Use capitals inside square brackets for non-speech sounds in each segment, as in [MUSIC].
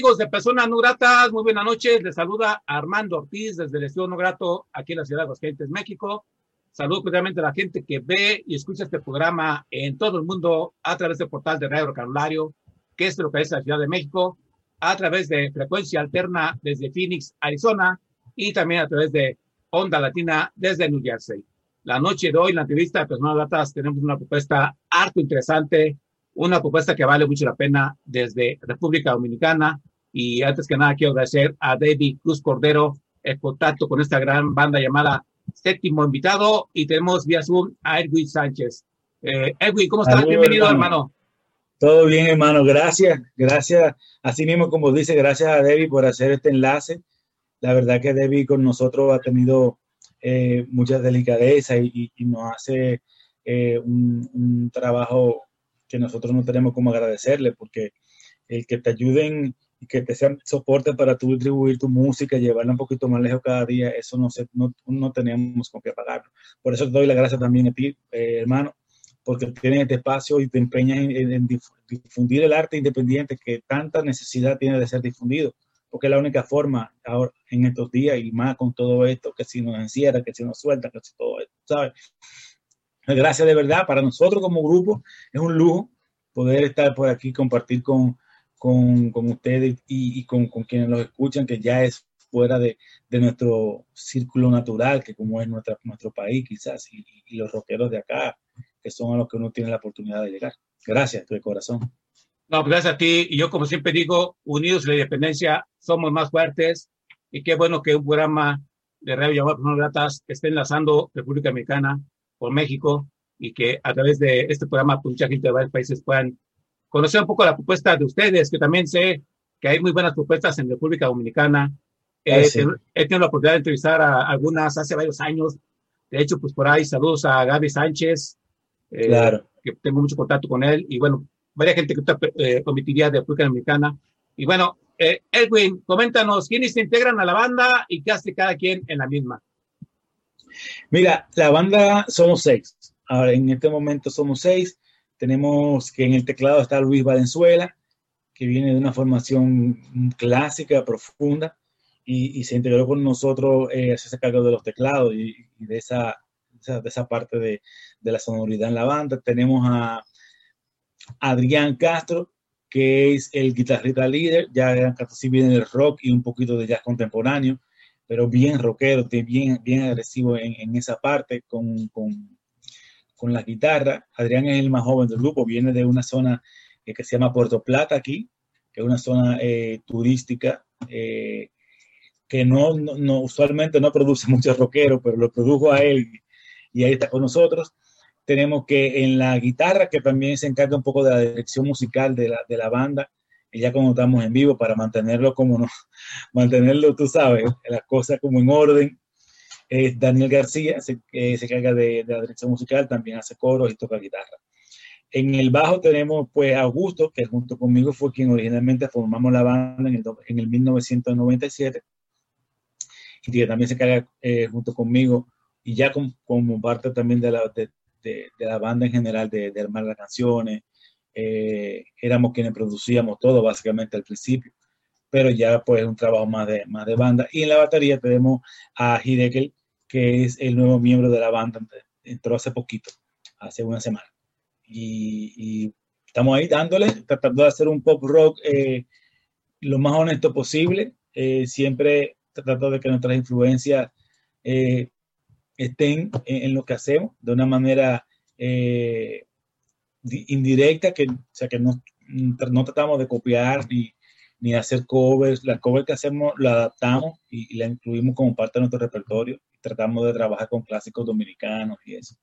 Amigos de Personas No Gratas? Muy buenas noches. Les saluda Armando Ortiz desde el Estudio No Grato aquí en la ciudad de Aguascalientes, México. Saludo cordialmente a la gente que ve y escucha este programa en todo el mundo a través del portal de Radio Carolario, que es lo que es la Ciudad de México, a través de frecuencia alterna desde Phoenix, Arizona, y también a través de Onda Latina desde New Jersey. La noche de hoy, en la entrevista de Personas Gratas, tenemos una propuesta harto interesante, una propuesta que vale mucho la pena desde República Dominicana, Y antes que nada, quiero agradecer a David Cruz Cordero el contacto con esta gran banda llamada Séptimo Invitado. Y tenemos vía Zoom a Edwin Sánchez. Eh, Edwin, ¿cómo estás? Bienvenido, hermano. Todo bien, hermano. Gracias. Gracias. Así mismo, como dice, gracias a David por hacer este enlace. La verdad que David con nosotros ha tenido eh, mucha delicadeza y, nos hace eh, un, trabajo que nosotros no tenemos como agradecerle, porque el que te ayuden y que te sean soporte para tú distribuir tu música, llevarla un poquito más lejos cada día, eso no, se, no, no tenemos con qué pagarlo. Por eso te doy la gracias también a ti, eh, hermano, porque tienes este espacio y te empeñas en, difundir el arte independiente que tanta necesidad tiene de ser difundido, porque es la única forma ahora en estos días y más con todo esto, que si nos encierra, que si nos suelta, que si todo esto, ¿sabes? Gracias de verdad, para nosotros como grupo es un lujo poder estar por aquí, compartir con, con, con ustedes y, con, con, quienes los escuchan, que ya es fuera de, de, nuestro círculo natural, que como es nuestra, nuestro país quizás, y, y, los rockeros de acá, que son a los que uno tiene la oportunidad de llegar. Gracias, de corazón. No, pues gracias a ti. Y yo, como siempre digo, unidos en la independencia, somos más fuertes. Y qué bueno que un programa de radio llamado Personas Gratas esté enlazando República Americana por México y que a través de este programa pues, mucha gente de varios países puedan conocer un poco la propuesta de ustedes, que también sé que hay muy buenas propuestas en República Dominicana. Eh, he tenido la oportunidad de entrevistar a algunas hace varios años. De hecho, pues por ahí saludos a Gaby Sánchez, eh, claro. que tengo mucho contacto con él. Y bueno, varias gente que eh, comitiría de República Dominicana. Y bueno, eh, Edwin, coméntanos quiénes se integran a la banda y qué hace cada quien en la misma. Mira, la banda somos seis. Ahora, en este momento somos seis. Tenemos que en el teclado está Luis Valenzuela, que viene de una formación clásica, profunda, y, se integró con nosotros, eh, hacerse cargo de los teclados y, de, esa, de esa parte de, de, la sonoridad en la banda. Tenemos a Adrián Castro, que es el guitarrista líder. Ya Adrián Castro sí viene del rock y un poquito de jazz contemporáneo, pero bien rockero, bien, bien agresivo en, en esa parte con, con con la guitarra. Adrián es el más joven del grupo, viene de una zona eh, que se llama Puerto Plata aquí, que es una zona eh, turística eh, que no, usualmente no produce [LAUGHS] muchos rockeros, pero lo produjo a él y ahí está con nosotros. Tenemos que en la guitarra, que también se encarga un poco de la dirección musical de la, de la banda, y ya cuando estamos en vivo, para mantenerlo como no, [LAUGHS] mantenerlo, tú sabes, las cosas como en orden, Daniel García, se, se encarga de, la dirección musical, también hace coros y toca guitarra. En el bajo tenemos pues a Augusto, que junto conmigo fue quien originalmente formamos la banda en el, en el 1997 y que también se encarga eh, junto conmigo y ya como parte también de la, de, de, la banda en general de, de armar las canciones. Eh, éramos quienes producíamos todo básicamente al principio, pero ya pues un trabajo más de, más de banda. Y en la batería tenemos a Hidekel, que es el nuevo miembro de la banda, entró hace poquito, hace una semana. Y, estamos ahí dándole, tratando de hacer un pop rock eh, lo más honesto posible, eh, siempre tratando de que nuestras influencias eh, estén en, lo que hacemos de una manera indirecta, que, o sea, que no, no tratamos de copiar ni, ni hacer covers. La cover que hacemos la adaptamos y, la incluimos como parte de nuestro repertorio tratamos de trabajar con clásicos dominicanos y eso.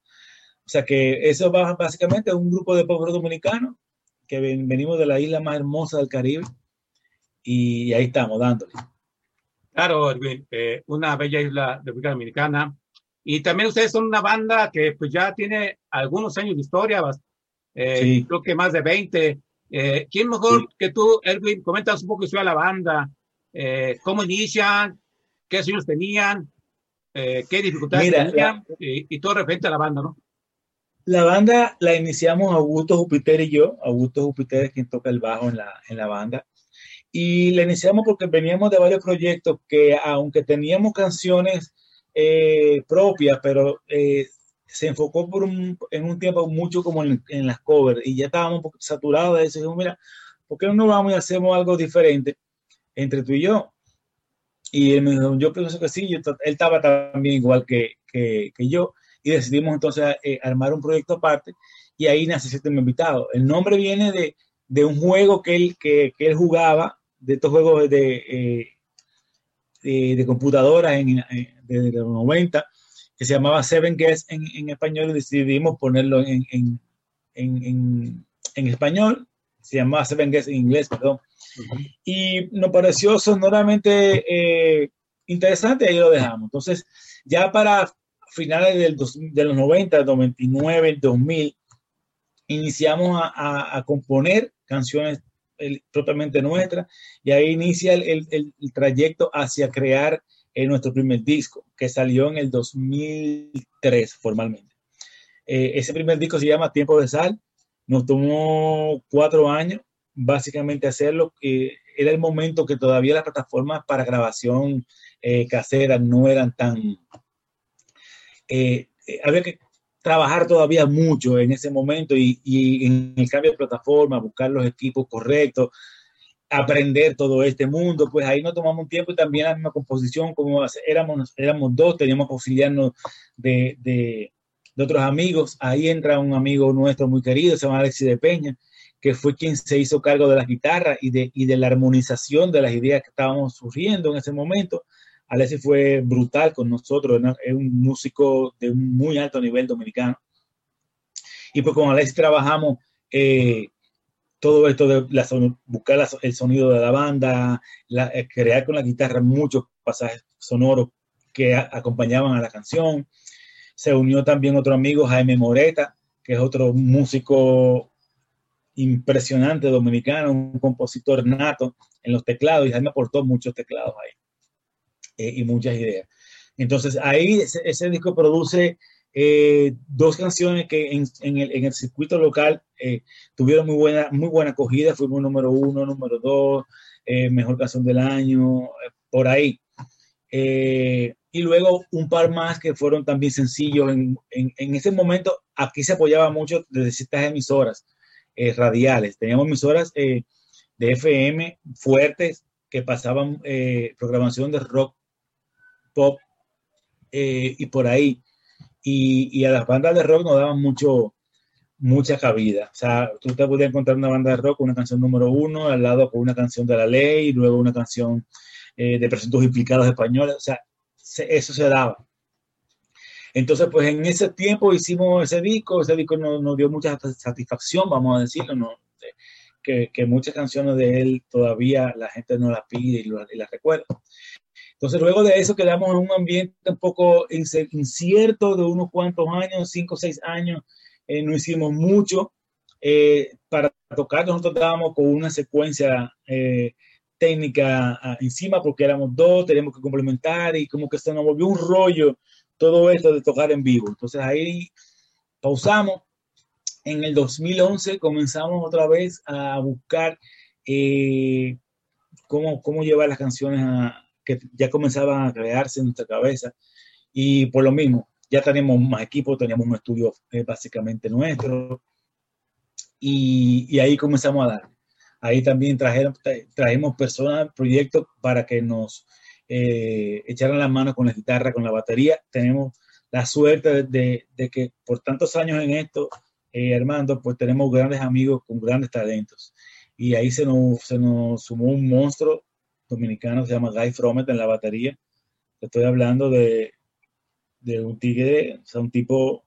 O sea que eso va básicamente a un grupo de pueblos dominicanos que venimos de la isla más hermosa del Caribe y ahí estamos dándole. Claro, eh, una bella isla de República Dominicana. Y también ustedes son una banda que pues ya tiene algunos años de historia, eh, creo que más de 20. Eh, ¿Quién mejor que tú, Edwin? Comentas un poco sobre la banda, eh, cómo inician, qué sueños tenían, eh, qué dificultades tenían y, todo referente a la banda, ¿no? La banda la iniciamos Augusto Jupiter y yo. Augusto Jupiter es quien toca el bajo en la, en la banda. Y la iniciamos porque veníamos de varios proyectos que, aunque teníamos canciones eh, propias, pero eh, se enfocó por un, en un tiempo mucho como en, en, las covers y ya estábamos saturados de eso. Y dijimos, mira, ¿por qué no vamos y hacemos algo diferente entre tú y yo? Y él me dijo, yo pienso que sí, él estaba también igual que, que, yo, y decidimos entonces eh, armar un proyecto aparte, y ahí nace Sistema Invitado. El nombre viene de, de un juego que él, que, que, él jugaba de estos juegos de, eh, de, computadoras en, de, los 90 que se llamaba Seven Guests en, en español y decidimos ponerlo en, en, español. Se llamaba Seven Guests en inglés, perdón. Y nos pareció sonoramente eh, interesante y ahí lo dejamos. Entonces, ya para finales del de los 90, 99, 2000, iniciamos a, a, componer canciones propiamente nuestras y ahí inicia el, el, trayecto hacia crear eh, nuestro primer disco, que salió en el 2003 formalmente. Eh, ese primer disco se llama Tiempo de Sal, nos tomó cuatro años básicamente hacerlo. Eh, era el momento que todavía las plataformas para grabación casera no eran tan... había que trabajar todavía mucho en ese momento y, en el cambio de plataforma, buscar los equipos correctos, aprender todo este mundo, pues ahí nos tomamos un tiempo y también la misma composición, como éramos, éramos dos, teníamos que auxiliarnos de, de, otros amigos, ahí entra un amigo nuestro muy querido, se llama Alexis de Peña, que fue quien se hizo cargo de las guitarras y de, y de la armonización de las ideas que estábamos surgiendo en ese momento. Alexis fue brutal con nosotros, es un músico de muy alto nivel dominicano. Y pues con Alexis trabajamos eh, todo esto de buscar el sonido de la banda, eh, crear con la guitarra muchos pasajes sonoros que acompañaban a la canción. Se unió también otro amigo, Jaime Moreta, que es otro músico impresionante dominicano, un compositor nato en los teclados, y Jaime aportó muchos teclados ahí. Eh, y muchas ideas. Entonces ahí ese, disco produce eh, dos canciones que en, el, circuito local eh, tuvieron muy buena, muy buena acogida, fuimos número uno, número dos, mejor canción del año, por ahí. Y luego un par más que fueron también sencillos. En, en, ese momento aquí se apoyaba mucho desde ciertas emisoras radiales. Teníamos emisoras de FM fuertes que pasaban programación de rock pop eh, y por ahí. Y, a las bandas de rock nos daban mucho, mucha cabida. O sea, tú te podías encontrar una banda de rock con una canción número uno, al lado con una canción de la ley, y luego una canción eh, de presuntos implicados españoles. O sea, eso se daba. Entonces, pues en ese tiempo hicimos ese disco, ese disco nos, dio mucha satisfacción, vamos a decirlo, que, que, muchas canciones de él todavía la gente no las pide y, y las recuerda. Entonces, luego de eso quedamos en un ambiente un poco incierto de unos cuantos años, cinco o seis años, eh, no hicimos mucho. Eh, para tocar nosotros estábamos con una secuencia eh, técnica ah, encima porque éramos dos, teníamos que complementar y como que se nos volvió un rollo todo esto de tocar en vivo. Entonces ahí pausamos. En el 2011 comenzamos otra vez a buscar cómo, cómo llevar las canciones a, que ya comenzaban a crearse en nuestra cabeza. Y por lo mismo, ya teníamos más equipo, teníamos un estudio eh, básicamente nuestro. Y, y, ahí comenzamos a dar. Ahí también trajeron, trajimos personas, proyectos para que nos eh, echaran las manos con la guitarra, con la batería. Tenemos la suerte de, que por tantos años en esto, eh, Armando, pues tenemos grandes amigos con grandes talentos. Y ahí se nos, se nos sumó un monstruo dominicano se llama Guy Fromet en la batería. Estoy hablando de, de un tigre, o sea, un tipo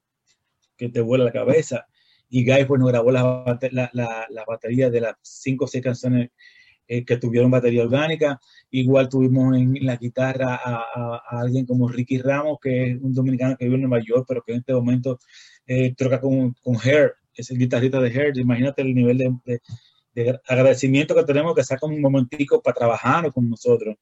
que te vuela la cabeza. Y Guy nos grabó la, la, la, batería de las cinco o seis canciones eh, que tuvieron batería orgánica. Igual tuvimos en la guitarra a, alguien como Ricky Ramos, que es un dominicano que vive en Nueva York, pero que en este momento eh, troca con, con Hair, es el guitarrista de Hair. Imagínate el nivel de, de agradecimiento que tenemos que sacar un momentico para trabajar con nosotros.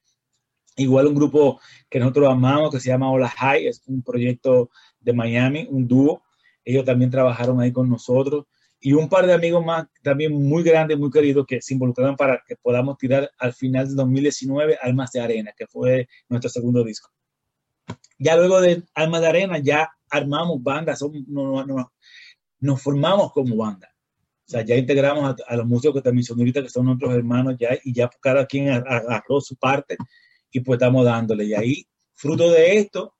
Igual un grupo que nosotros amamos que se llama Hola High, es un proyecto de Miami, un dúo. Ellos también trabajaron ahí con nosotros. Y un par de amigos más también muy grandes, muy queridos, que se involucraron para que podamos tirar al final de 2019 Almas de Arena, que fue nuestro segundo disco. Ya luego de Almas de Arena, ya armamos bandas, nos formamos como banda. O sea, ya integramos a, los músicos que también son ahorita, que son nuestros hermanos ya, y ya cada quien agarró su parte y pues estamos dándole. Y ahí, fruto de esto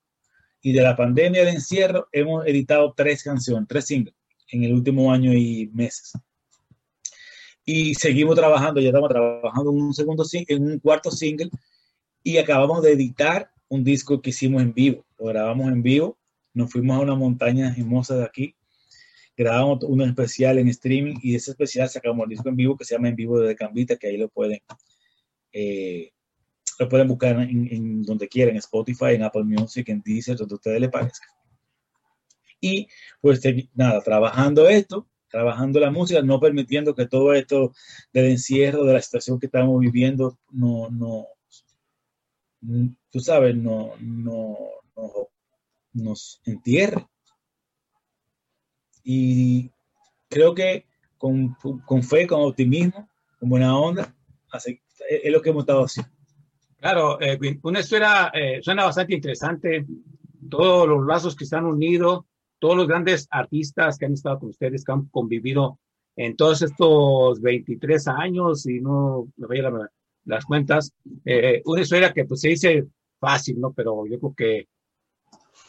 y de la pandemia de encierro, hemos editado tres canciones, tres singles en el último año y meses. y seguimos trabajando, ya estamos trabajando en un segundo en un cuarto single y acabamos de editar un disco que hicimos en vivo, lo grabamos en vivo, nos fuimos a una montaña hermosa de aquí, grabamos un especial en streaming y ese especial sacamos el disco en vivo que se llama En Vivo de Cambita, que ahí lo pueden, eh, lo pueden buscar en, donde quieran, en Spotify, en Apple Music, en Deezer, donde a ustedes les parezca. Y pues nada, trabajando esto, trabajando la música, no permitiendo que todo esto del encierro, de la situación que estamos viviendo, no, no, tú sabes, no, no, nos entierre. Y creo que con, con, fe, con optimismo, con buena onda, es lo que hemos estado haciendo. Claro, eh, una historia eh, suena bastante interesante. Todos los lazos que están unidos, todos los grandes artistas que han estado con ustedes, que han convivido en todos estos 23 años, y no me voy a las cuentas, eh, una historia que pues se dice fácil, ¿no? Pero yo creo que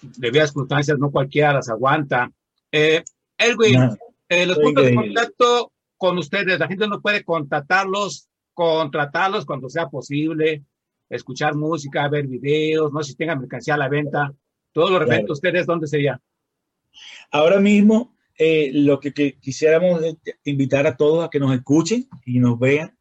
debido a circunstancias no cualquiera las aguanta. Eh, Elwin, eh, los puntos de contacto con ustedes, la gente no puede contactarlos, contratarlos cuando sea posible, escuchar música, ver videos, no sé si tengan mercancía a la venta, todo lo referente a ustedes, ¿dónde sería? Ahora mismo, eh, lo que, quisiéramos invitar a todos a que nos escuchen y nos vean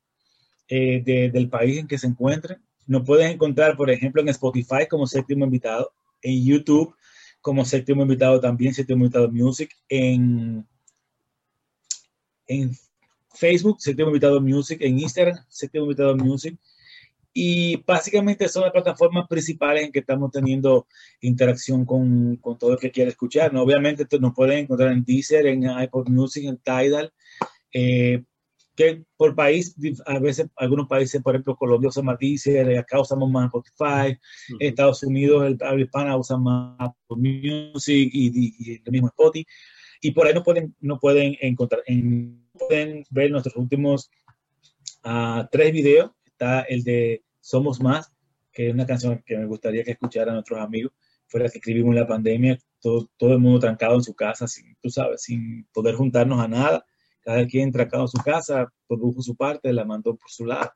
eh, del país en que se encuentren. Nos pueden encontrar, por ejemplo, en Spotify como séptimo invitado, en YouTube como séptimo invitado también, séptimo invitado Music, en, en Facebook, séptimo invitado Music, en Instagram, séptimo invitado Music, y básicamente son las plataformas principales en que estamos teniendo interacción con, con todo el que quiera escuchar. ¿no? Obviamente nos pueden encontrar en Deezer, en iPod Music, en Tidal, eh, que por país, a veces algunos países, por ejemplo, Colombia usa más Deezer, acá usamos más Spotify, Estados Unidos, el habla hispana usa más Apple Music y, el mismo Spotify. Y por ahí no pueden, no pueden encontrar, pueden ver nuestros últimos uh, tres videos está el de Somos Más, que es una canción que me gustaría que escucharan nuestros amigos, fuera que escribimos en la pandemia, todo, todo el mundo trancado en su casa, sin, tú sabes, sin poder juntarnos a nada, cada quien trancado en su casa, produjo su parte, la mandó por su lado.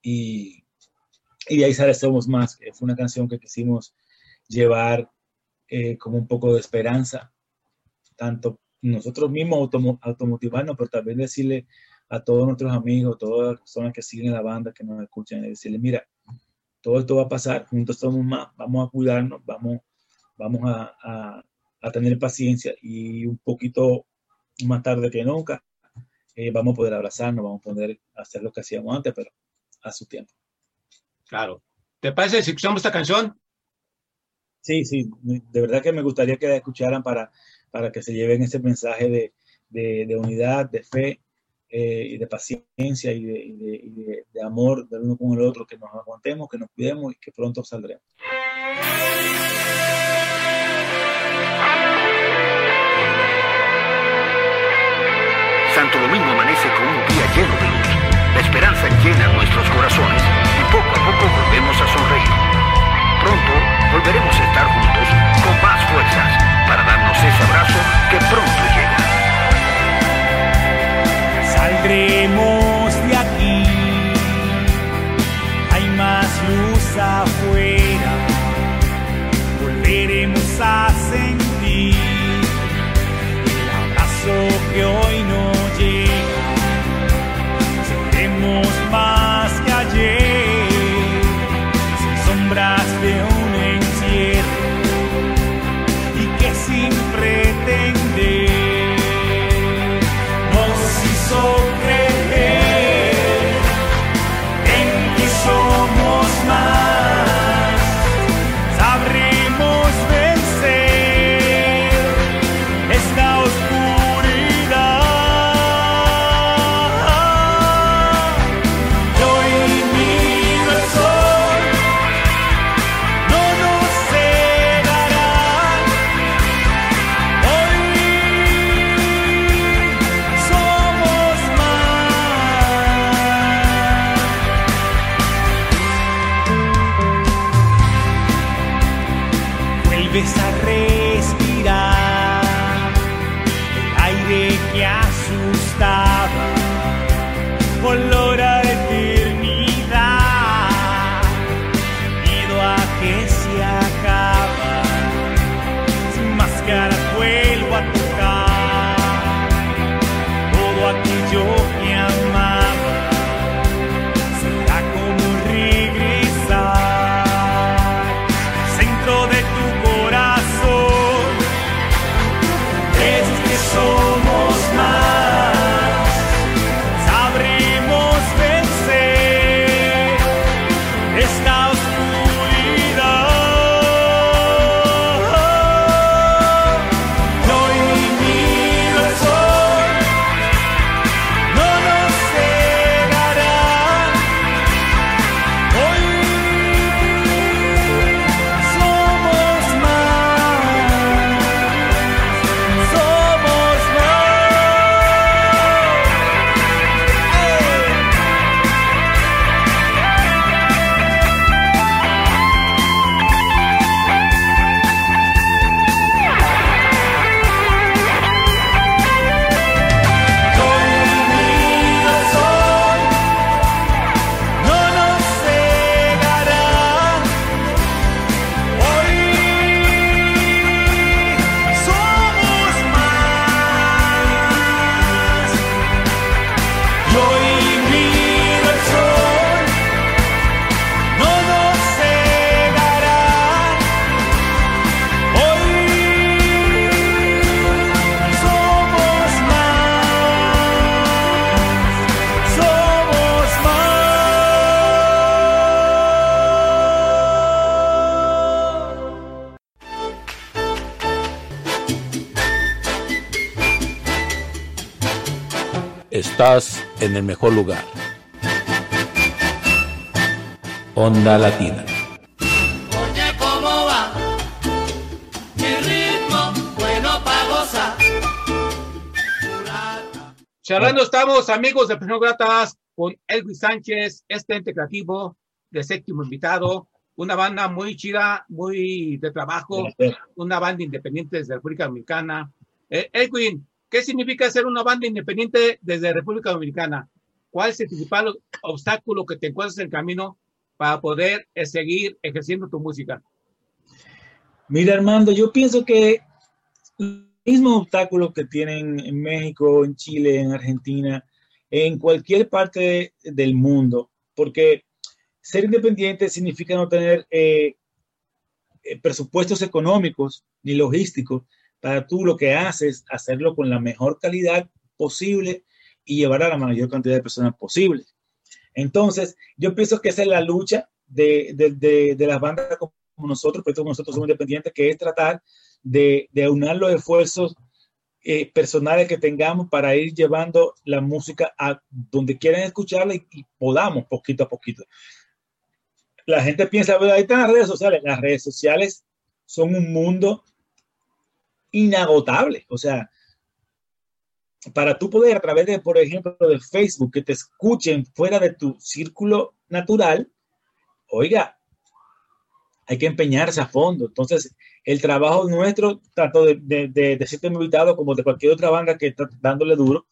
Y, y de ahí sale Somos Más, que fue una canción que quisimos llevar eh, como un poco de esperanza, tanto nosotros mismos automotivarnos, pero también decirle a todos nuestros amigos, todas las personas que siguen la banda, que nos escuchan, y decirles, mira, todo esto va a pasar, juntos somos más, vamos a cuidarnos, vamos, vamos a, a, tener paciencia y un poquito más tarde que nunca eh, vamos a poder abrazarnos, vamos a poder hacer lo que hacíamos antes, pero a su tiempo. Claro. ¿Te parece si escuchamos esta canción? Sí, sí, de verdad que me gustaría que la escucharan para, para que se lleven ese mensaje de, de, de unidad, de fe eh, y de paciencia y, de, y de, amor del uno con el otro, que nos aguantemos, que nos cuidemos y que pronto saldremos. Santo Domingo amanece con un día lleno de Estás en el mejor lugar. Onda Latina. Oye, ¿cómo va? Mi ritmo, bueno para gozar. Charlando estamos, amigos de Gratas, con Elvis Sánchez, este ente creativo de séptimo invitado, una banda muy chida, muy de trabajo, una banda independiente desde República Dominicana. Eh, Edwin, ¿qué significa ser una banda independiente desde República Dominicana? ¿Cuál es el principal obstáculo que te encuentras en el camino para poder eh, seguir ejerciendo tu música? Mira, Armando, yo pienso que el mismo obstáculo que tienen en México, en Chile, en Argentina, en cualquier parte del mundo, porque ser independiente significa no tener eh, eh, presupuestos económicos ni logísticos para tú lo que haces, hacerlo con la mejor calidad posible y llevar a la mayor cantidad de personas posible. Entonces, yo pienso que esa es la lucha de, de, de, las bandas como nosotros, pero nosotros somos independientes, que es tratar de, aunar los esfuerzos eh, personales que tengamos para ir llevando la música a donde quieran escucharla y, podamos poquito a poquito. La gente piensa, "Bueno, ahí están las redes sociales. Las redes sociales son un mundo inagotable. O sea, para tú poder a través de, por ejemplo, de Facebook, que te escuchen fuera de tu círculo natural, oiga, hay que empeñarse a fondo. Entonces, el trabajo nuestro, tanto de, de, de, de Invitado como de cualquier otra banda que está dándole duro,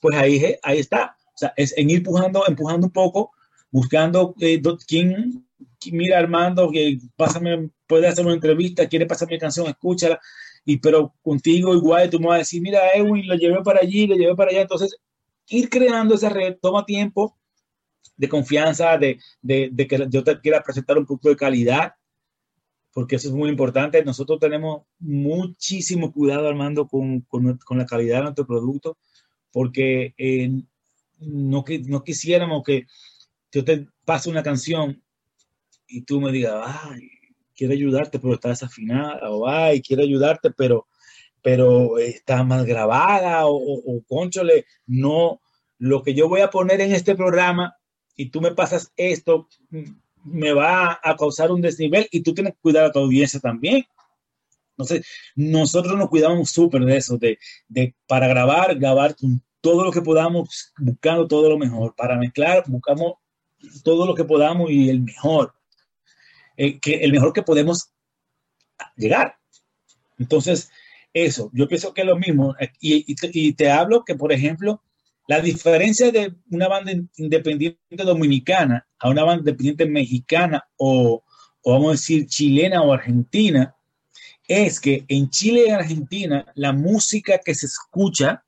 pues ahí, ahí está. O sea, es en ir empujando, empujando un poco, buscando eh, quién- mira Armando, que pásame, puede hacer una entrevista, quiere pasar mi canción, escúchala. Y pero contigo igual tú me vas a decir, mira, Edwin, lo llevé para allí, lo llevé para allá. Entonces, ir creando esa red toma tiempo de confianza, de, de, que yo te quiera presentar un producto de calidad, porque eso es muy importante. Nosotros tenemos muchísimo cuidado, Armando, con, con, la calidad de nuestro producto, porque eh, no, no quisiéramos que yo te pase una canción y tú me digas, ay, quiero ayudarte, pero está desafinada, o ay, quiero ayudarte, pero, pero está mal grabada, o, o, o, cónchole, no, lo que yo voy a poner en este programa y tú me pasas esto, mm, me va a causar un desnivel y tú tienes que cuidar a tu audiencia también. Entonces, nosotros nos cuidamos súper de eso, de, de para grabar, grabar con todo lo que podamos, buscando todo lo mejor. Para mezclar, buscamos todo lo que podamos y el mejor. Eh, que el mejor que podemos llegar. Entonces, eso, yo pienso que es lo mismo. Y, y, te, hablo que, por ejemplo, la diferencia de una banda independiente dominicana a una banda independiente mexicana o, o vamos a decir chilena o argentina es que en Chile y Argentina la música que se escucha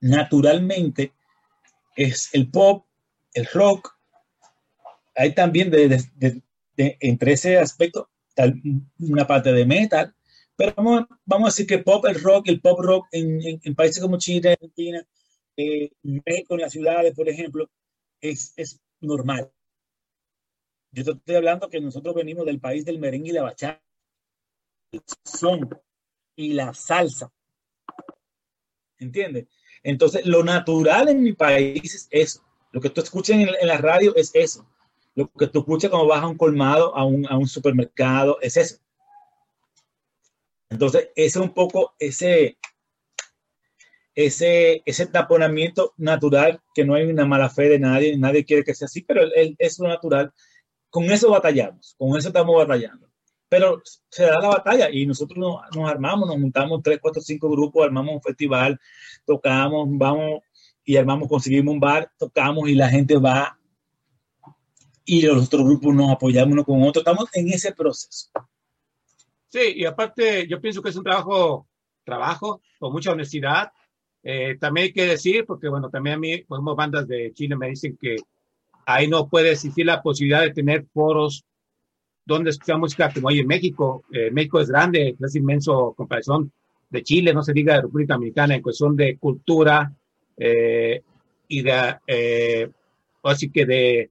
naturalmente es el pop, el rock. Hay también de, entre ese aspecto tal, una parte de metal, pero vamos, vamos, a decir que pop, el rock, el pop rock en, países como Chile, Argentina, eh, México, en las ciudades, por ejemplo, es, es normal. Yo te estoy hablando que nosotros venimos del país del merengue y la bachata, el son y la salsa. ¿Entiendes? Entonces, lo natural en mi país es eso. Lo que tú escuchas en la radio es eso. Lo que tú escuchas cuando vas a un colmado, a un, a un supermercado, es eso. Entonces, ese es un poco ese, ese, ese taponamiento natural, que no hay una mala fe de nadie, nadie quiere que sea así, pero es lo natural. Con eso batallamos, con eso estamos batallando. Pero se da la batalla y nosotros nos, nos armamos, nos juntamos tres, cuatro, cinco grupos, armamos un festival, tocamos, vamos y armamos, conseguimos un bar, tocamos y la gente va y los otros grupos nos apoyamos uno con otro. Estamos en ese proceso. Sí, y aparte yo pienso que es un trabajo, trabajo con mucha honestidad. Eh, también hay que decir, porque bueno, también a mí, por bandas de Chile me dicen que ahí no puede existir la posibilidad de tener foros donde escuchar música como hay en México. Eh, México es grande, es inmenso en comparación de Chile, no se diga de República Dominicana, en cuestión de cultura eh, y de, eh, así que de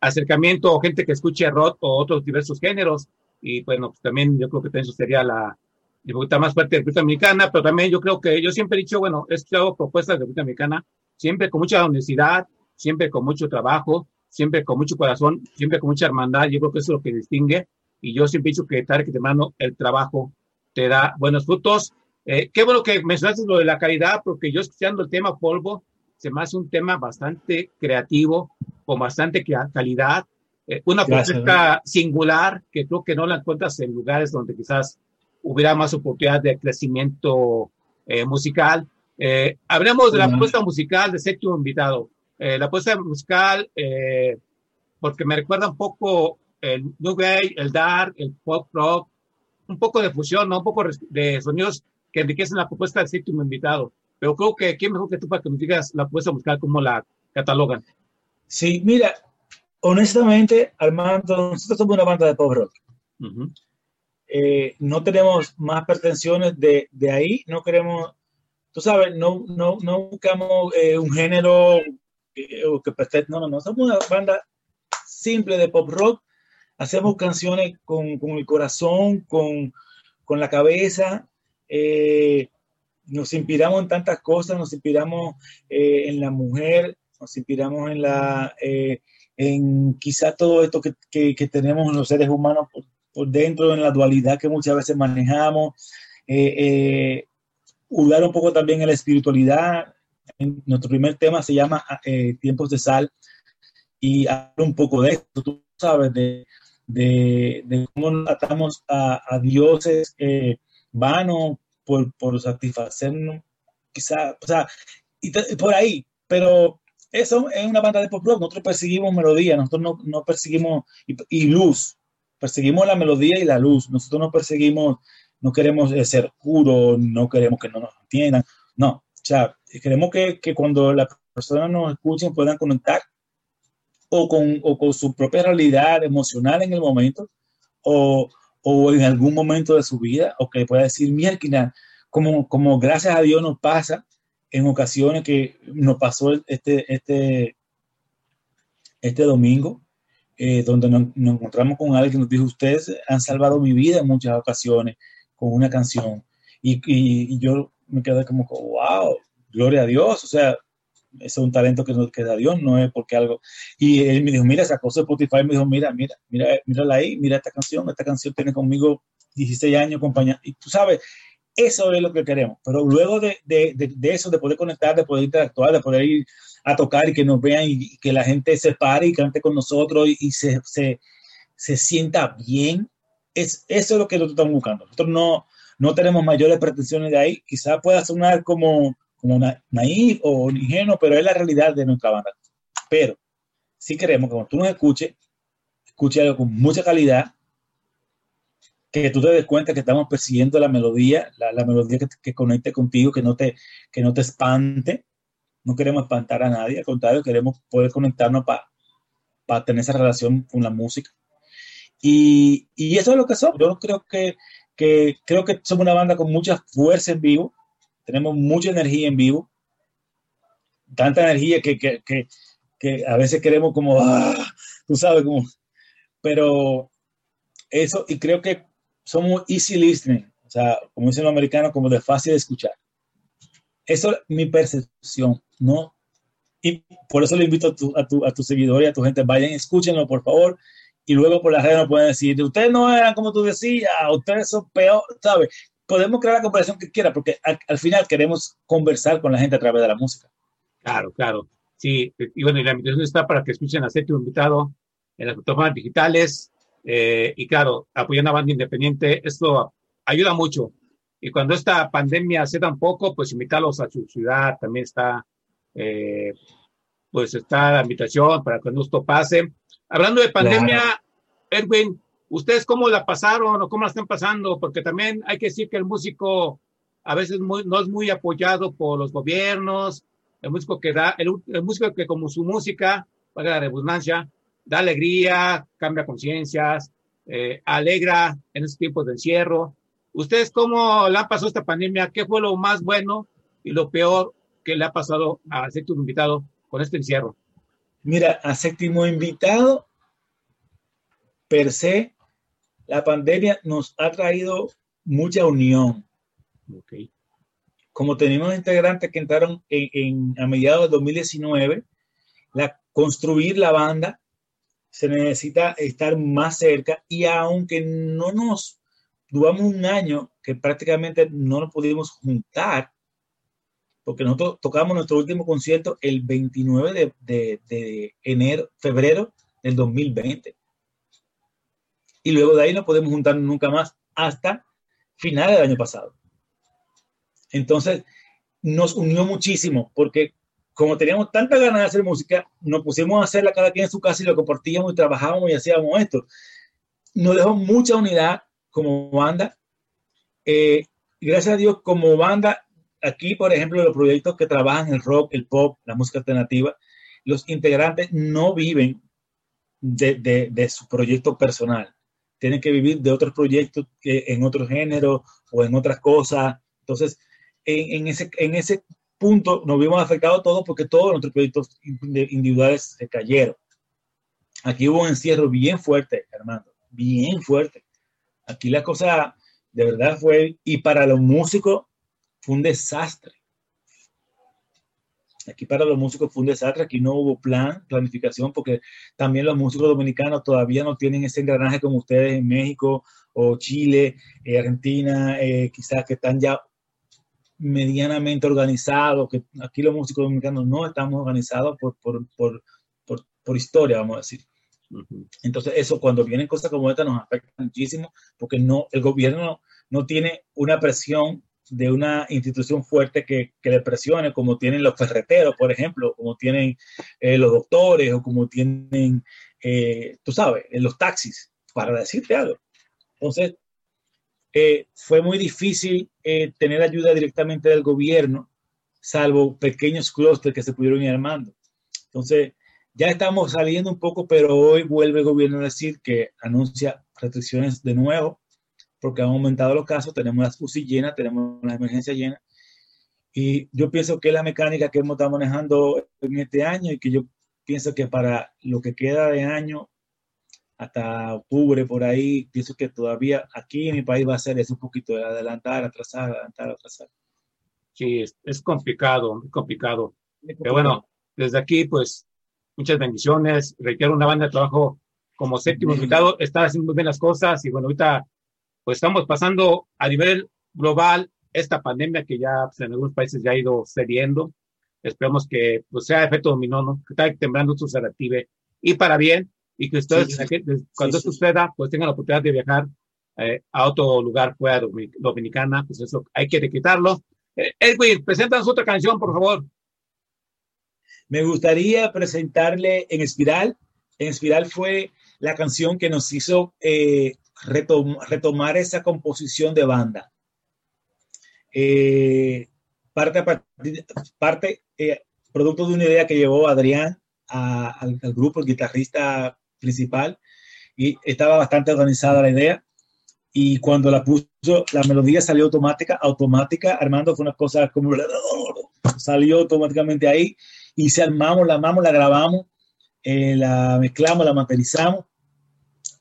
acercamiento o gente que escuche rock o otros diversos géneros. Y bueno, pues también yo creo que eso sería la dificultad más fuerte de República Dominicana, pero también yo creo que yo siempre he dicho, bueno, he escuchado propuestas de República Dominicana, siempre con mucha honestidad, siempre con mucho trabajo, siempre con mucho corazón, siempre con mucha hermandad, yo creo que eso es lo que distingue, y yo siempre he dicho que tarde que temprano el trabajo te da buenos frutos. Eh, qué bueno que mencionaste lo de la calidad, porque yo escuchando el tema polvo, se me hace un tema bastante creativo, con bastante calidad, eh, una Gracias, propuesta singular que creo que no la encuentras en lugares donde quizás hubiera más oportunidad de crecimiento eh, musical. Eh, hablemos de la propuesta musical de séptimo invitado. Eh, la propuesta musical, eh, porque me recuerda un poco el New Wave, el Dark, el Pop Rock, un poco de fusión, ¿no? un poco de sonidos que enriquecen la propuesta del séptimo invitado. Pero creo que quién mejor que tú para que nos digas la propuesta musical, cómo la catalogan. Sí, mira, honestamente, Armando, nosotros somos una banda de pop rock. Eh, no tenemos más pretensiones de, de ahí, no queremos, tú sabes, no, no, no buscamos eh, un género eh, que no, no, no, somos una banda simple de pop rock, hacemos canciones con, con el corazón, con, con la cabeza, eh, nos inspiramos en tantas cosas, nos inspiramos en la mujer, nos inspiramos en la, eh, en quizá todo esto que, que, que tenemos los seres humanos por, por dentro, en la dualidad que muchas veces manejamos, eh, eh, un poco también en la espiritualidad. En nuestro primer tema se llama eh, Tiempos de Sal y habla un poco de esto, tú sabes, de, de, de cómo tratamos a, a dioses eh, vanos por, por satisfacernos, quizá, o sea, y por ahí, pero eso es una banda de pop rock, nosotros perseguimos melodía, nosotros no, no perseguimos, y, luz, perseguimos la melodía y la luz, nosotros no perseguimos, no queremos eh, ser puros, no queremos que no nos entiendan, no, o sea, queremos que, que cuando las personas nos escuchen puedan conectar o con, o con su propia realidad emocional en el momento, o, o en algún momento de su vida, o que pueda decir, mierda, como, como gracias a Dios nos pasa en ocasiones que nos pasó este, este, este domingo, eh, donde nos, nos encontramos con alguien que nos dijo, ustedes han salvado mi vida en muchas ocasiones con una canción. Y, y, y yo me quedé como, wow, gloria a Dios, o sea, es un talento que nos queda a Dios, no es porque algo. Y él me dijo, mira, sacó su Spotify, me dijo, mira, mira, mira, mírala ahí, mira esta canción, esta canción tiene conmigo 16 años acompañada. Y tú sabes, eso es lo que queremos. Pero luego de, de, de, eso, de poder conectar, de poder interactuar, de poder ir a tocar y que nos vean y que la gente se pare y cante con nosotros y, se, se, se, sienta bien, es, eso es lo que nosotros estamos buscando. Nosotros no, no tenemos mayores pretensiones de ahí. Quizás pueda sonar como, como na, naif o ingenuo, pero es la realidad de nuestra banda. Pero sí queremos que cuando tú nos escuches, escuche algo con mucha calidad, que tú te des cuenta que estamos persiguiendo la melodía, la, la melodía que, que, conecte contigo, que no, te, que no te espante. No queremos espantar a nadie, al contrario, queremos poder conectarnos para pa tener esa relación con la música. Y, y, eso es lo que somos. Yo creo que, que, creo que somos una banda con mucha fuerza en vivo, tenemos mucha energía en vivo, tanta energía que, que, que, a veces queremos como, ah, tú sabes, como pero eso, y creo que somos easy listening, o sea, como dicen los americanos, como de fácil de escuchar. Eso es mi percepción, ¿no? Y por eso le invito a tu, a tu, a tu seguidor y a tu gente, vayan, escúchenlo, por favor, y luego por las redes nos pueden decir, ustedes no eran como tú decías, ustedes son peor, ¿sabes? Podemos crear la conversación que quiera, porque al, al final queremos conversar con la gente a través de la música. Claro, claro. Sí, y bueno, y la invitación está para que escuchen a séptimo invitado en las plataformas digitales. Eh, y claro, apoyando a banda independiente, esto ayuda mucho. Y cuando esta pandemia se da un poco, pues invitarlos a su ciudad, también está, eh, pues está la invitación para que cuando esto pase. Hablando de pandemia, Edwin, ¿ustedes cómo la pasaron o cómo la están pasando? Porque también hay que decir que el músico a veces muy- no es muy apoyado por los gobiernos, el músico que da, el, el músico que como su música, para la redundancia, da alegría, cambia conciencias, eh, alegra en estos tiempos de encierro. ¿Ustedes cómo le han pasado esta pandemia? ¿Qué fue lo más bueno y lo peor que le ha pasado a séptimo invitado con este encierro? Mira, a séptimo invitado, per se, la pandemia nos ha traído mucha unión. Ok, Como tenemos integrantes que entraron en, en- a mediados de 2019, la, construir la banda se necesita estar más cerca y aunque no nos duramos un año que prácticamente no nos pudimos juntar, porque nosotros tocamos nuestro último concierto el 29 de, de- enero, febrero del 2020. Y luego de ahí no podemos juntar nunca más hasta finales del año pasado. Entonces, nos unió muchísimo porque como teníamos tanta ganas de hacer música, nos pusimos a hacerla cada quien en su casa y lo compartíamos y trabajábamos y hacíamos esto. Nos dejó mucha unidad como banda. Eh, gracias a Dios, como banda, aquí, por ejemplo, los proyectos que trabajan el rock, el pop, la música alternativa, los integrantes no viven de, de- de su proyecto personal. Tienen que vivir de otros proyectos en otros géneros o en otras cosas. Entonces, en, en ese, en ese punto nos vimos afectados todos porque todos nuestros proyectos indi- individuales se cayeron. Aquí hubo un encierro bien fuerte, Armando, bien fuerte. Aquí la cosa de verdad fue, y para los músicos fue un desastre. Aquí para los músicos fue un desastre, aquí no hubo plan, planificación, porque también los músicos dominicanos todavía no tienen ese engranaje como ustedes en México o Chile, eh, Argentina, eh, quizás que están ya medianamente organizados, que aquí los músicos dominicanos no estamos organizados por, por, por, por, por historia, vamos a decir. Entonces, eso cuando vienen cosas como esta nos afecta muchísimo porque no, el gobierno no tiene una presión de una institución fuerte que, que le presione, como tienen los ferreteros, por ejemplo, como tienen eh, los doctores o como tienen, eh, tú sabes, eh, los taxis, para decirte algo. Entonces, eh, fue muy difícil eh, tener ayuda directamente del gobierno, salvo pequeños clústeres que se pudieron ir armando. Entonces, ya estamos saliendo un poco, pero hoy vuelve el gobierno a decir que anuncia restricciones de nuevo, porque han aumentado los casos, tenemos las UCI llenas, tenemos las emergencias llenas. Y yo pienso que es la mecánica que hemos estado manejando en este año y que yo pienso que para lo que queda de año, hasta octubre, por ahí, pienso que todavía aquí en mi país va a ser eso un poquito de adelantar, atrasar, adelantar, atrasar. Sí, es, es complicado, es complicado. Pero bueno, desde aquí, pues, muchas bendiciones. Requiere una banda de trabajo como séptimo invitado, está haciendo muy bien las cosas y bueno, ahorita pues estamos pasando a nivel global esta pandemia que ya pues, en algunos países ya ha ido cediendo. Esperemos que pues sea efecto dominó, ¿no? Que está temblando esto se reactive y para bien y que ustedes, Sí, sí. cuando esto suceda, pues tengan la oportunidad de viajar eh, a otro lugar fuera Dominicana, pues eso hay que quitarlo. Eh, Edwin, preséntanos otra canción, por favor. Me gustaría presentarle en Espiral. En Espiral fue la canción que nos hizo eh, retom- retomar esa composición de banda. Eh, parte, producto de una idea que llevó Adrián a- al, al grupo, el guitarrista principal, y estaba bastante organizada la idea. Y cuando la puso, la melodía salió automática, automática, Armando fue una cosa como salió automáticamente ahí y se armamos, la armamos, la grabamos, eh, la mezclamos, la masterizamos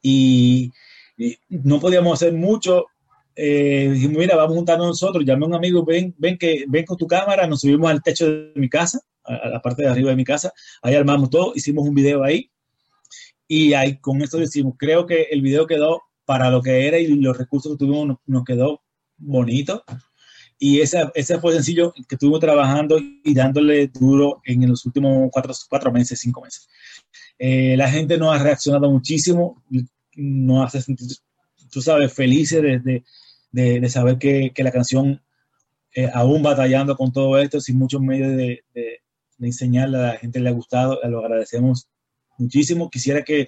y, no podíamos hacer mucho. Eh, dijimos, mira, vamos a juntarnos nosotros, llamé a un amigo, ven, ven, que, ven con tu cámara, nos subimos al techo de mi casa, a la parte de arriba de mi casa, ahí armamos todo, hicimos un video ahí y ahí con esto decimos, creo que el video quedó para lo que era y los recursos que tuvimos nos, nos quedó bonito. Y ese, ese fue sencillo que estuvimos trabajando y dándole duro en los últimos cuatro, cuatro meses, cinco meses. Eh, la gente nos ha reaccionado muchísimo, nos hace sentir, tú sabes, felices de, de, de, de saber que, que, la canción, eh, aún batallando con todo esto, sin muchos medios de, enseñarla, a la gente le ha gustado, lo agradecemos muchísimo. Quisiera que,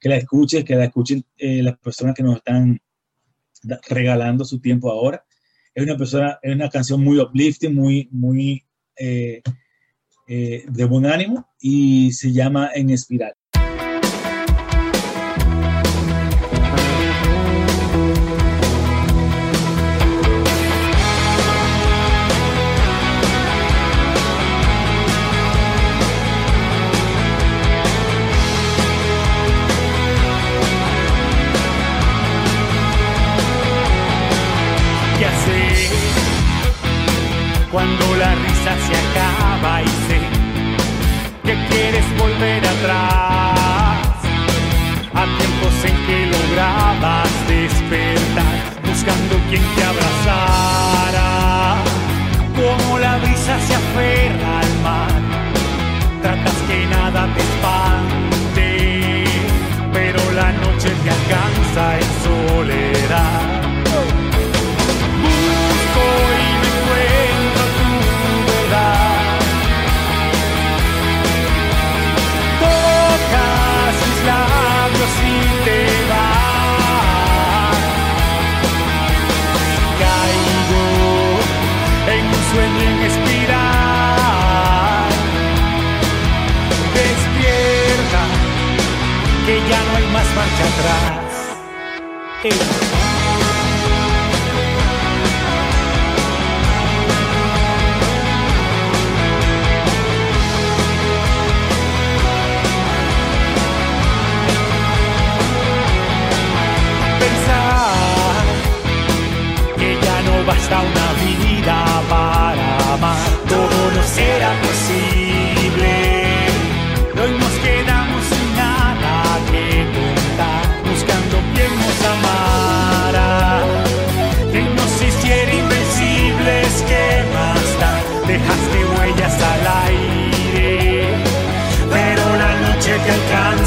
que la escuches, que la escuchen eh, las personas que nos están regalando su tiempo ahora. Es una persona, es una canción muy uplifting, muy, muy eh, eh, de buen ánimo y se llama En Espiral. Cuando la risa se acaba y sé que quieres volver atrás. A tiempos en que lograbas despertar buscando quien te abrazara. Como la brisa se aferra al mar tratas que nada te espante pero la noche te alcanza en soledad más marcha atrás. Hey. basta una vida para amar, todo no será posible.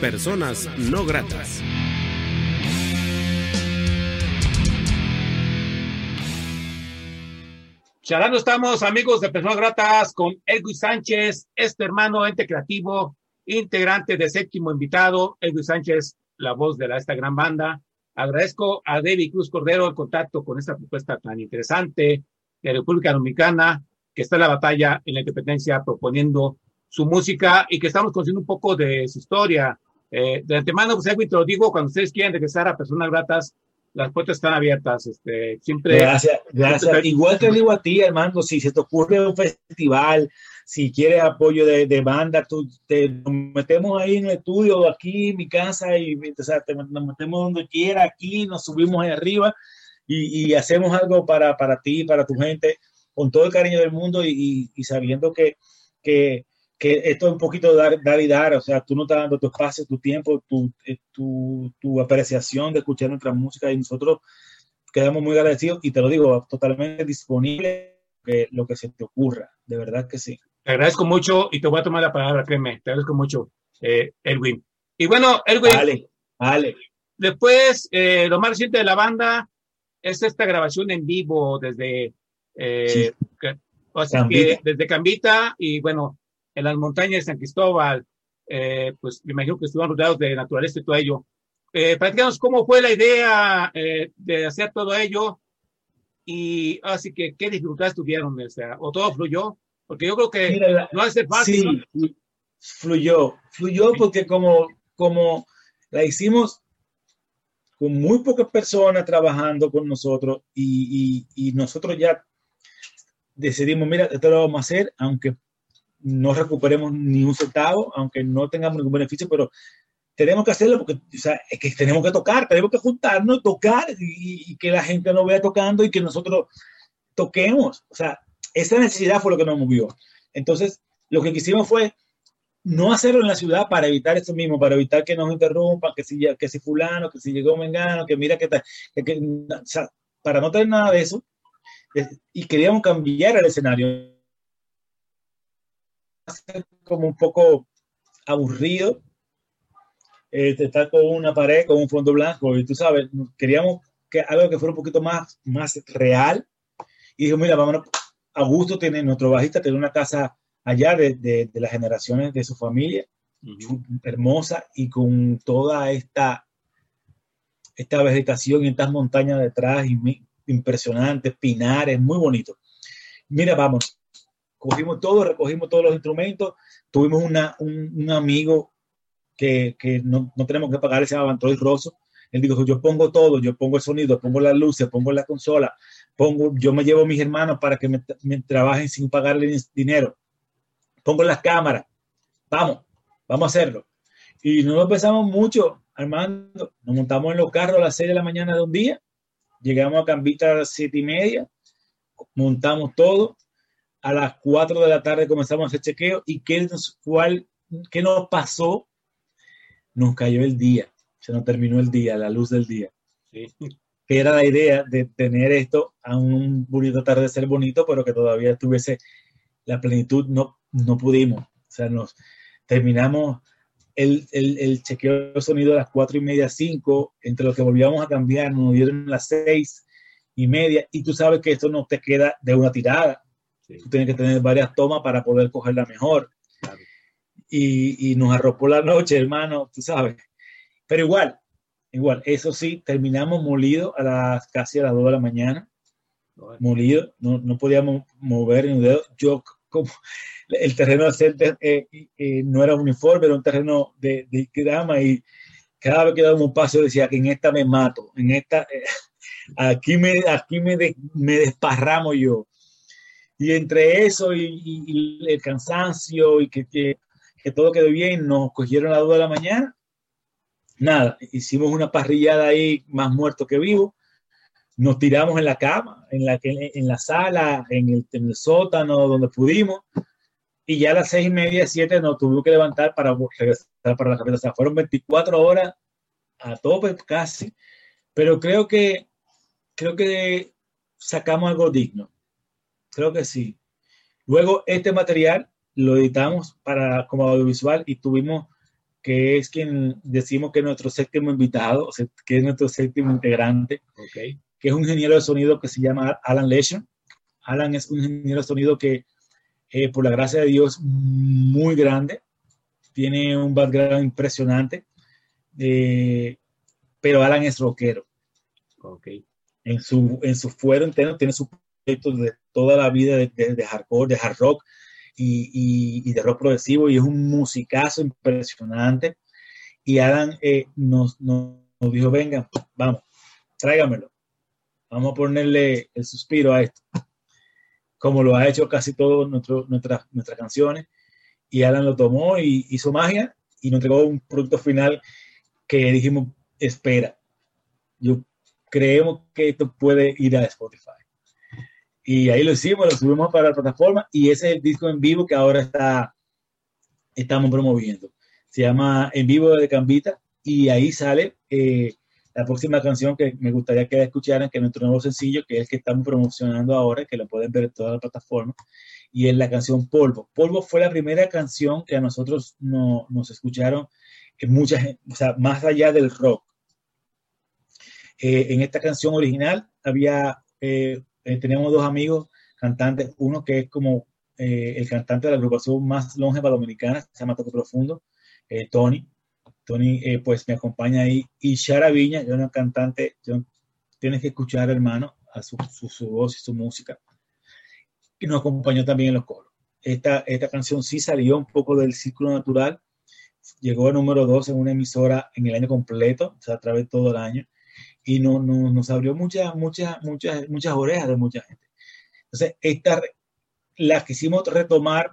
personas no gratas. Charlando estamos, amigos de Personas Gratas, con Edwin Sánchez, este hermano ente creativo, integrante de séptimo invitado, Edwin Sánchez, la voz de la, esta gran banda. Agradezco a David Cruz Cordero el contacto con esta propuesta tan interesante de República Dominicana, que está en la batalla en la independencia proponiendo su música y que estamos conociendo un poco de su historia. Eh, de antemano, pues te lo digo, cuando ustedes quieran regresar a Personas Gratas, las puertas están abiertas. Este, siempre. Gracias, gracias. Igual te digo a ti, Armando, si se te ocurre un festival, si quieres apoyo de, de banda, tú, te, nos metemos ahí en el estudio, aquí en mi casa, y o sea, te, nos metemos donde quiera, aquí, nos subimos ahí arriba y, y hacemos algo para, para ti, para tu gente, con todo el cariño del mundo y, y sabiendo que, que, que esto es un poquito dar, dar y dar, o sea, tú no estás dando tu espacio, tu tiempo, tu, eh, tu, tu apreciación de escuchar nuestra música y nosotros quedamos muy agradecidos y te lo digo, totalmente disponible que lo que se te ocurra, de verdad que sí. Te agradezco mucho y te voy a tomar la palabra, créeme, te agradezco mucho, eh. Y bueno, Edwin, Vale, vale. después, eh, lo más reciente de la banda es esta grabación en vivo desde, eh, Sí. que- o sea, que desde Cambita y bueno, en las montañas de San Cristóbal, eh, pues me imagino que estuvieron rodeados de naturaleza y todo ello. Eh, platícanos cómo fue la idea eh, de hacer todo ello y así que qué dificultades tuvieron, o sea, o todo fluyó, porque yo creo que Mira, la- no hace fácil. Sí, fluyó, fluyó porque como, como la hicimos con muy pocas personas trabajando con nosotros y, y- y nosotros ya decidimos, mira, esto lo vamos a hacer, aunque no recuperemos ni un centavo, aunque no tengamos ningún beneficio, pero tenemos que hacerlo porque o sea, es que tenemos que tocar, tenemos que juntarnos, tocar y, que la gente nos vea tocando y que nosotros toquemos. O sea, esa necesidad fue lo que nos movió. Entonces, lo que quisimos fue no hacerlo en la ciudad para evitar eso mismo, para evitar que nos interrumpan, que si, que si fulano, que si llegó Mengano, que mira que, ta- que, que- para no tener nada de eso, y queríamos cambiar el escenario. Como un poco aburrido, eh, estar con una pared, con un fondo blanco, y tú sabes, queríamos que algo que fuera un poquito más, más real, y dijo, mira, vámonos, Augusto tiene, nuestro bajista tiene una casa allá de, de, de las generaciones de su familia, hermosa y con toda esta, esta vegetación y estas montañas detrás y impresionantes, pinares, muy bonito. Mira, vamos, cogimos todo, recogimos todos los instrumentos, tuvimos una, un, un amigo que, que no, no tenemos que pagar, se llama Antroy Rosso. Él dijo, yo pongo todo, yo pongo el sonido, pongo las luces, pongo la consola, pongo, yo me llevo a mis hermanos para que me, me trabajen sin pagarle dinero, pongo las cámaras, vamos, vamos a hacerlo. Y no lo pensamos mucho, Armando, nos montamos en los carros a las 6 de la mañana de un día, llegamos a Cambita a las 7 y media, montamos todo, a las 4 de la tarde comenzamos a hacer chequeo y ¿qué nos, cuál, qué nos pasó? Nos cayó el día, se nos terminó el día, la luz del día Sí. [LAUGHS] que era la idea de tener esto a un bonito atardecer bonito, pero que todavía tuviese la plenitud, no, no pudimos. O sea, nos terminamos el, el, el chequeo de sonido a las cuatro y media, cinco, entre lo que volvíamos a cambiar, nos dieron las seis y media, y tú sabes que esto no te queda de una tirada. Sí. Tú tienes que tener varias tomas para poder cogerla mejor. Claro. Y, y nos arropó la noche, hermano, tú sabes. Pero igual, igual, eso sí, terminamos molidos a las casi a las 2 de la mañana, molidos, no, no podíamos mover ni un dedo. Yo, como el terreno center, eh, eh, no era uniforme, era un terreno de, de grama y cada vez que dábamos un paso decía que en esta me mato, en esta, eh, [LAUGHS] aquí me, aquí me, de- me desparramo yo. Y entre eso y, y- y el cansancio y que, que, que todo quedó bien, nos cogieron a las 2 de la mañana. Nada, hicimos una parrillada ahí más muerto que vivo. Nos tiramos en la cama, en la, en la sala, en el, en el sótano, donde pudimos. Y ya a las seis y media, siete, nos tuvimos que levantar para regresar para la capital. O sea, fueron 24 horas a tope casi. Pero creo que, creo que sacamos algo digno. Creo que sí. Luego, este material lo editamos para, como audiovisual y tuvimos que es quien decimos que es nuestro séptimo invitado, que es nuestro séptimo integrante, Ok. que es un ingeniero de sonido que se llama Alan Lesher. Alan es un ingeniero de sonido que, eh, por la gracia de Dios, muy grande, tiene un background impresionante, eh, pero Alan es rockero. Ok. En su, en su fuero entero tiene sus de toda la vida de, de- hardcore, de hard rock y, y- de rock progresivo, y es un musicazo impresionante. Y Alan eh, nos, nos, nos dijo, venga, vamos, tráigamelo. Vamos a ponerle el suspiro a esto. Como lo ha hecho casi todas nuestras, nuestras canciones. Y Alan lo tomó y hizo magia y nos entregó un producto final que dijimos, espera, yo creemos que esto puede ir a Spotify. Y ahí lo hicimos, lo subimos para la plataforma y ese es el disco en vivo que ahora está, estamos promoviendo. Se llama En Vivo de Cambita y ahí sale eh, la próxima canción que me gustaría que la escucharan, que es nuestro nuevo sencillo, que es el que estamos promocionando ahora, que lo pueden ver en todas las plataformas, y es la canción Polvo. Polvo fue la primera canción que a nosotros no, nos escucharon en mucha gente, o sea, más allá del rock. Eh, en esta canción original había, eh, eh, teníamos dos amigos cantantes, uno que es como eh, el cantante de la agrupación más longeva dominicana, se llama Toque Profundo, eh, Tony. Tony, eh, pues me acompaña ahí. Y Shara Viña, yo una cantante, yo, tienes que escuchar, hermano, a su, su, voz y su música. Y nos acompañó también en los coros. Esta, esta canción sí salió un poco del círculo natural, llegó a número dos en una emisora en el año completo, o sea, a través de todo el año, y no, no, nos abrió muchas, muchas, muchas, muchas orejas de mucha gente. Entonces, esta, la quisimos retomar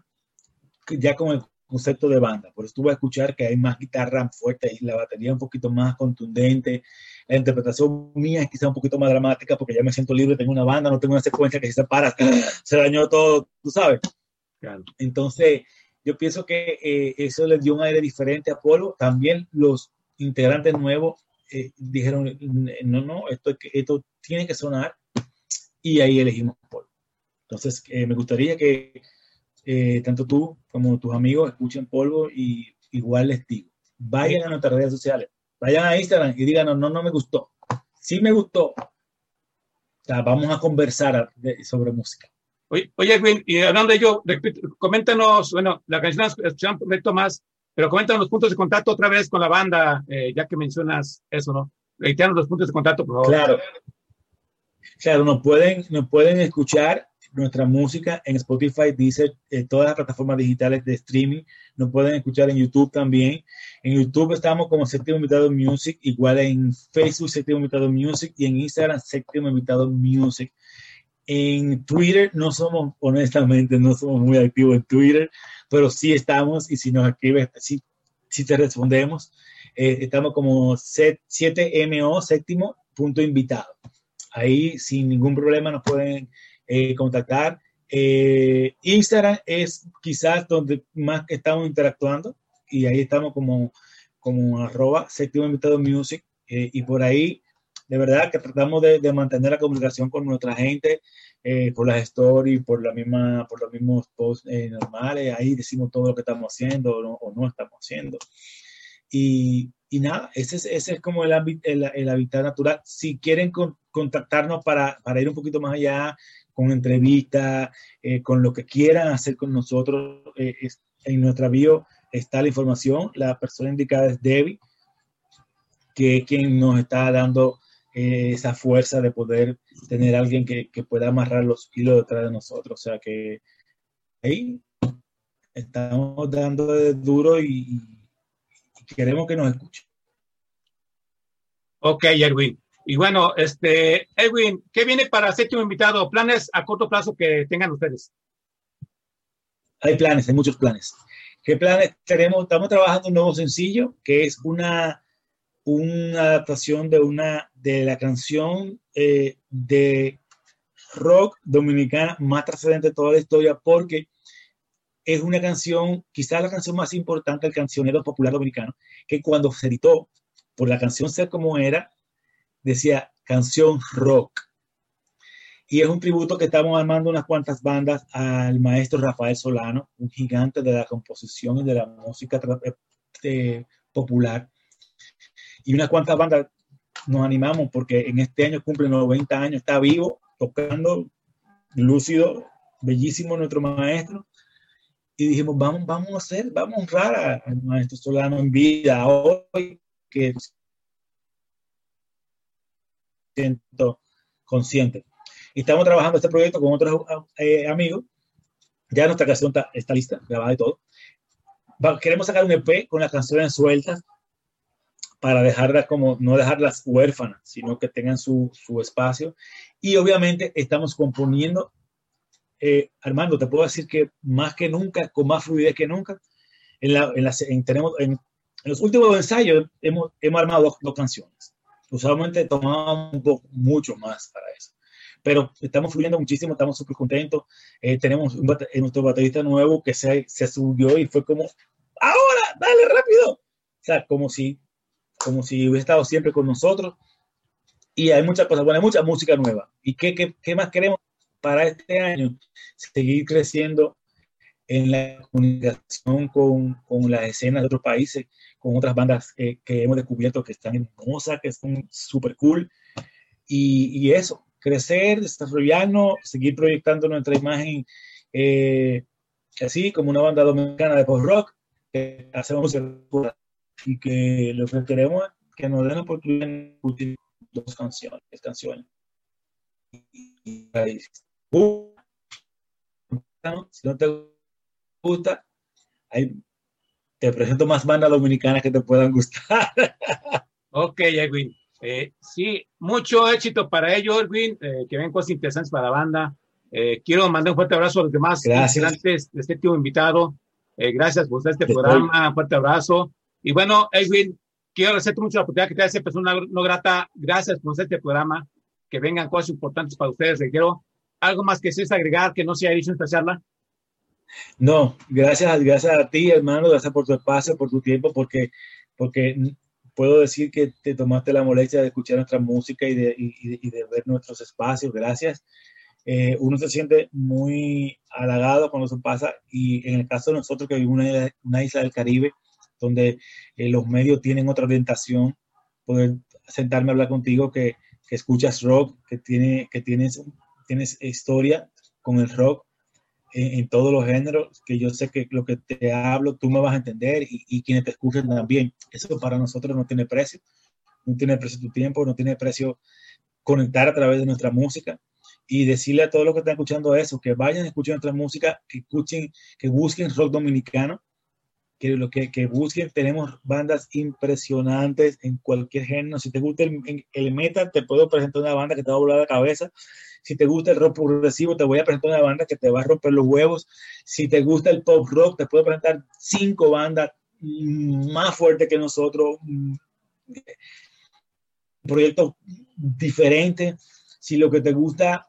ya con el concepto de banda, por eso tú vas a escuchar que hay más guitarra fuerte y la batería un poquito más contundente, la interpretación mía es quizá un poquito más dramática porque ya me siento libre, tengo una banda, no tengo una secuencia que si se para, [LAUGHS] se dañó todo, tú sabes. Claro. Entonces, yo pienso que eh, eso le dio un aire diferente a Polo. También los integrantes nuevos eh, dijeron, no, no, esto, esto tiene que sonar y ahí elegimos Polo. Entonces, eh, me gustaría que eh, tanto tú como tus amigos escuchen Polvo y igual les digo, vayan a nuestras redes sociales, vayan a Instagram y díganos, no, no me gustó. Sí me gustó. Vamos a conversar de, sobre música. Oye, Edwin, y hablando de ello, coméntanos, bueno, la canción es escuchamos más, pero coméntanos los puntos de contacto otra vez con la banda, eh, ya que mencionas eso, ¿no? Reiteanos los puntos de contacto, por favor. Claro. Claro, nos pueden, nos pueden escuchar nuestra música en Spotify, dice eh, todas las plataformas digitales de streaming. Nos pueden escuchar en YouTube también. En YouTube estamos como Séptimo Invitado Music, igual en Facebook Séptimo Invitado Music y en Instagram Séptimo Invitado Music. En Twitter no somos, honestamente, no somos muy activos en Twitter, pero sí estamos y si nos escribes, sí, sí te respondemos. Eh, estamos como 7MO, séptimo punto invitado. Ahí sin ningún problema nos pueden eh, contactar. Eh, Instagram es quizás donde más estamos interactuando y ahí estamos como, como arroba séptimo invitado music y por ahí de verdad que tratamos de, de mantener la comunicación con nuestra gente eh, por las stories, por la misma, por los mismos posts eh, normales, ahí decimos todo lo que estamos haciendo o no, estamos haciendo. Y, y, nada, ese es, ese es como el, el, el hábitat natural. Si quieren con, contactarnos para, para, ir un poquito más allá, con entrevistas, eh, con lo que quieran hacer con nosotros, eh, es, en nuestra bio está la información. La persona indicada es Debbie, que es quien nos está dando eh, esa fuerza de poder tener alguien que, que, pueda amarrar los hilos detrás de nosotros. O sea que ahí estamos dando de duro y, y queremos que nos escuchen. Ok, Edwin. Y bueno, este, Edwin, ¿qué viene para séptimo invitado? ¿Planes a corto plazo que tengan ustedes? Hay planes, hay muchos planes. ¿Qué planes tenemos? Estamos trabajando un nuevo sencillo que es una, una adaptación de una de la canción eh, de rock dominicana más trascendente de toda la historia porque es una canción, quizás la canción más importante del cancionero popular dominicano, que cuando se editó por la canción Ser como era, decía canción rock. Y es un tributo que estamos armando unas cuantas bandas al maestro Rafael Solano, un gigante de la composición y de la música eh, popular. Y unas cuantas bandas nos animamos porque en este año cumple 90 años, está vivo, tocando lúcido, bellísimo nuestro maestro. Y dijimos, vamos, vamos a hacer, vamos a honrar al maestro Solano en vida hoy, que siento consciente. Y estamos trabajando este proyecto con otros eh, amigos. Ya nuestra canción está, está lista, grabada y todo. Va- queremos sacar un EP con las canciones sueltas para dejarlas como, no dejarlas huérfanas, sino que tengan su, su espacio. Y obviamente estamos componiendo, eh, Armando, te puedo decir que más que nunca, con más fluidez que nunca, en, la, en, las- en- tenemos, en, en los últimos ensayos hemos, hemos armado dos, dos canciones. Usualmente tomábamos mucho más para eso. Pero estamos fluyendo muchísimo, estamos súper contentos. Eh, tenemos un eh, nuestro baterista nuevo que se, se subió y fue como, ahora, dale rápido. O sea, como si, como si hubiera estado siempre con nosotros. Y hay muchas cosas buenas, hay mucha música nueva. ¿Y qué, qué, qué más queremos para este año? Seguir creciendo en la comunicación con, con las escenas de otros países, con otras bandas eh, que hemos descubierto que están hermosas, que son súper cool. Y, y eso, crecer, desarrollarnos, seguir proyectando nuestra imagen eh, así como una banda dominicana de post-rock, que hacemos música y que lo que queremos es que nos den la oportunidad de escuchar dos canciones, canciones. Y, ahí, uh, si no te gusta, te presento más bandas dominicanas que te puedan gustar. Ok, Edwin. Eh, sí, mucho éxito para ellos, Edwin. eh, que ven cosas interesantes para la banda. Eh, quiero mandar un fuerte abrazo a los demás Gracias. de este invitado. Eh, gracias por este Te programa. Un fuerte abrazo. Y bueno, Edwin, quiero agradecerte mucho la oportunidad que te hace persona no grata. Gracias por este programa. Que vengan cosas importantes para ustedes. Quiero algo más que es agregar que no se haya dicho en esta charla. No, gracias, gracias a ti, hermano, gracias por tu espacio, por tu tiempo, porque, porque puedo decir que te tomaste la molestia de escuchar nuestra música y de, y, y de ver nuestros espacios. Gracias. Eh, uno se siente muy halagado cuando eso pasa y en el caso de nosotros que vivimos en una, una isla del Caribe, donde eh, los medios tienen otra orientación, poder sentarme a hablar contigo que, que escuchas rock, que, tiene, que tienes, tienes historia con el rock en, en, todos los géneros, que yo sé que lo que te hablo tú me vas a entender y, y, quienes te escuchen también. Eso para nosotros no tiene precio, no tiene precio tu tiempo, no tiene precio conectar a través de nuestra música y decirle a todos los que están escuchando eso, que vayan a escuchar nuestra música, que escuchen, que busquen rock dominicano, que lo que, que busquen, tenemos bandas impresionantes en cualquier género. Si te gusta el, el metal, te puedo presentar una banda que te va a volar la cabeza si te gusta el rock progresivo, te voy a presentar una banda que te va a romper los huevos. Si te gusta el pop rock, te puedo presentar cinco bandas más fuertes que nosotros, proyectos diferentes. Si lo que te gusta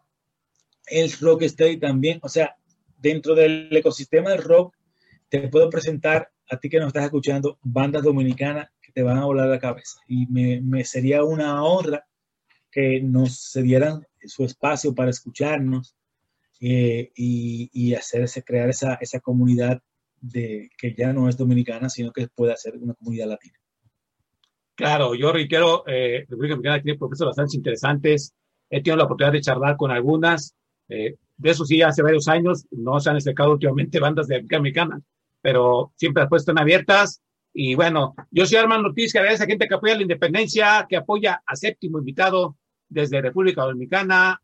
el rock steady también, o sea, dentro del ecosistema del rock, te puedo presentar a ti que nos estás escuchando bandas dominicanas que te van a volar la cabeza. Y me, sería una honra que nos cedieran su espacio para escucharnos eh, y, y, hacerse, crear esa, esa comunidad de, que ya no es dominicana, sino que puede ser una comunidad latina. Claro, yo reitero, eh, República Dominicana tiene profesores bastante interesantes. He tenido la oportunidad de charlar con algunas. Eh, de eso sí, hace varios años no se han acercado últimamente [LAUGHS] bandas de República Dominicana, pero siempre las puestas están abiertas. Y bueno, yo soy Armando Ortiz, que agradece a gente que apoya la independencia, que apoya a séptimo invitado desde República Dominicana.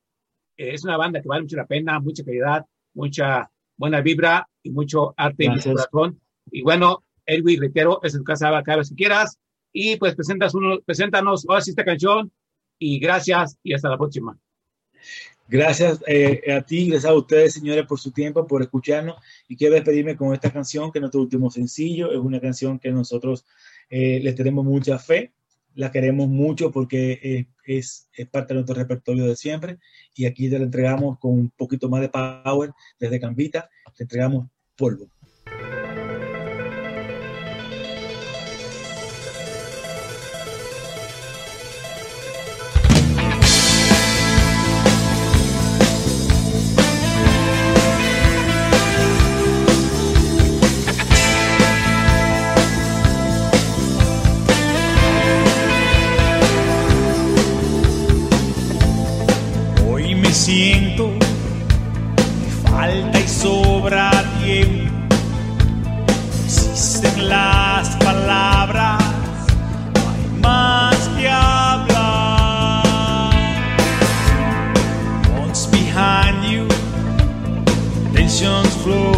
Eh, es una banda que vale mucho la pena, mucha calidad, mucha buena vibra y mucho arte Gracias. en corazón. Y bueno, Edwin, reitero, es en casa cada vez que quieras. Y pues presentas uno, preséntanos ahora sí esta canción. Y gracias y hasta la próxima. Gracias eh, a ti, gracias a ustedes, señores, por su tiempo, por escucharnos. Y quiero despedirme con esta canción, que es nuestro último sencillo. Es una canción que nosotros eh, le tenemos mucha fe la queremos mucho porque es, es, es, parte de nuestro repertorio de siempre y aquí te la entregamos con un poquito más de power desde Cambita, te entregamos polvo. floor.